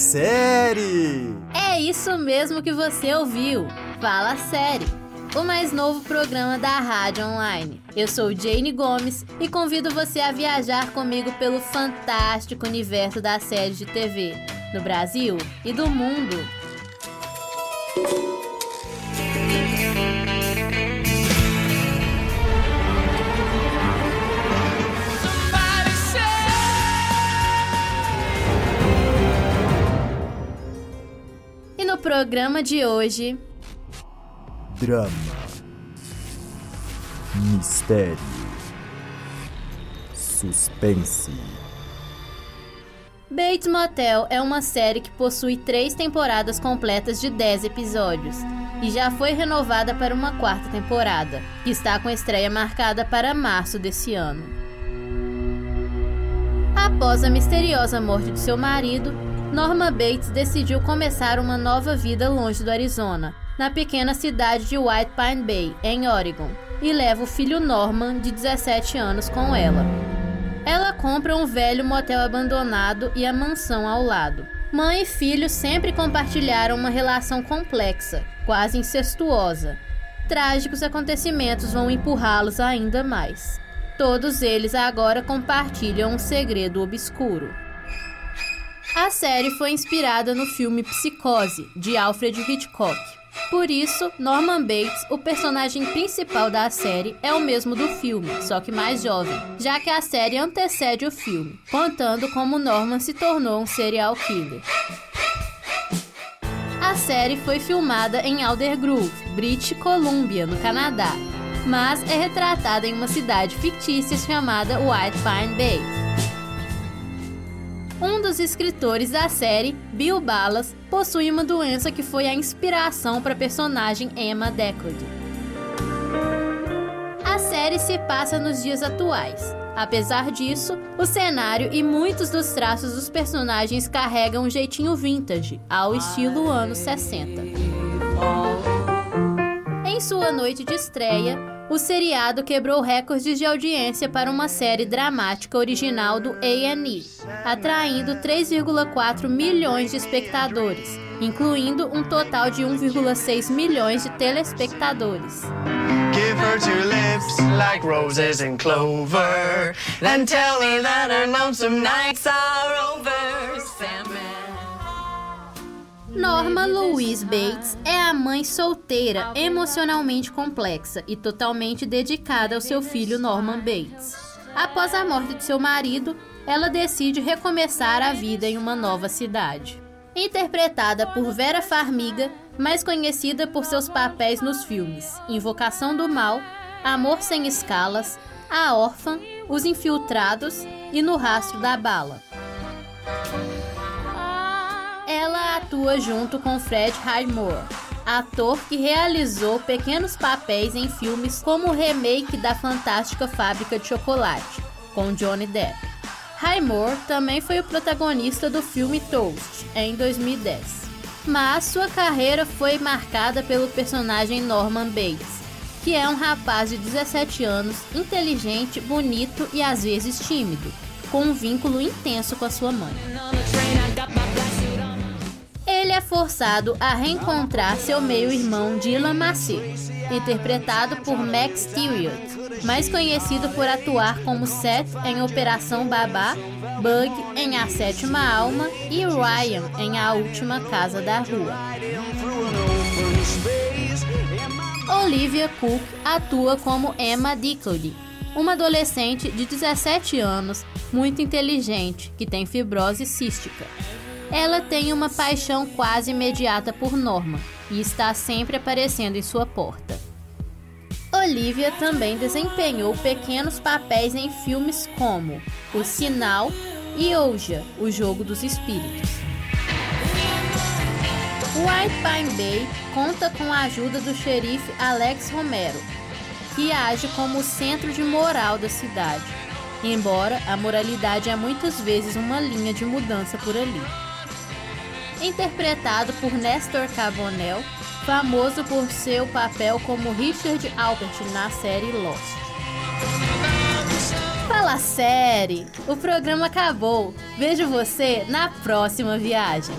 série! É isso mesmo que você ouviu. Fala série. O mais novo programa da Rádio Online. Eu sou Jane Gomes e convido você a viajar comigo pelo fantástico universo da série de TV, do Brasil e do mundo. Programa de hoje, Drama. Mistério. Suspense. Bates Motel é uma série que possui três temporadas completas de 10 episódios e já foi renovada para uma quarta temporada, que está com estreia marcada para março desse ano. Após a misteriosa morte de seu marido, Norma Bates decidiu começar uma nova vida longe do Arizona, na pequena cidade de White Pine Bay, em Oregon, e leva o filho Norman, de 17 anos, com ela. Ela compra um velho motel abandonado e a mansão ao lado. Mãe e filho sempre compartilharam uma relação complexa, quase incestuosa. Trágicos acontecimentos vão empurrá-los ainda mais. Todos eles agora compartilham um segredo obscuro. A série foi inspirada no filme Psicose, de Alfred Hitchcock. Por isso, Norman Bates, o personagem principal da série, é o mesmo do filme, só que mais jovem, já que a série antecede o filme, contando como Norman se tornou um serial killer. A série foi filmada em Aldergrove, British Columbia, no Canadá, mas é retratada em uma cidade fictícia chamada White Pine Bay. Um dos escritores da série, Bill Ballas, possui uma doença que foi a inspiração para a personagem Emma Deckard. A série se passa nos dias atuais. Apesar disso, o cenário e muitos dos traços dos personagens carregam um jeitinho vintage, ao estilo anos 60. Em sua noite de estreia, o seriado quebrou recordes de audiência para uma série dramática original do A&E, atraindo 3,4 milhões de espectadores, incluindo um total de 1,6 milhões de telespectadores. Give her two lips like roses and clover. Then tell that lonesome nights are over. Norma Louise Bates é a mãe solteira, emocionalmente complexa e totalmente dedicada ao seu filho Norman Bates. Após a morte de seu marido, ela decide recomeçar a vida em uma nova cidade. Interpretada por Vera Farmiga, mais conhecida por seus papéis nos filmes Invocação do Mal, Amor Sem Escalas, A Órfã, Os Infiltrados e No Rastro da Bala. Atua junto com Fred Highmore, ator que realizou pequenos papéis em filmes como o remake da Fantástica Fábrica de Chocolate, com Johnny Depp. Highmore também foi o protagonista do filme Toast, em 2010. Mas sua carreira foi marcada pelo personagem Norman Bates, que é um rapaz de 17 anos, inteligente, bonito e às vezes tímido, com um vínculo intenso com a sua mãe. Ele é forçado a reencontrar seu meio-irmão Dylan Massey, interpretado por Max Stewart, mais conhecido por atuar como Seth em Operação Babá, Bug em A Sétima Alma e Ryan em A Última Casa da Rua. Olivia Cook atua como Emma Dickley, uma adolescente de 17 anos, muito inteligente, que tem fibrose cística. Ela tem uma paixão quase imediata por Norma e está sempre aparecendo em sua porta. Olivia também desempenhou pequenos papéis em filmes como O Sinal e Ouija, o Jogo dos Espíritos. White Pine Bay conta com a ajuda do xerife Alex Romero, que age como o centro de moral da cidade, embora a moralidade é muitas vezes uma linha de mudança por ali. Interpretado por Nestor Cavonel, famoso por seu papel como Richard Alpert na série Lost. Fala série! O programa acabou. Vejo você na próxima viagem.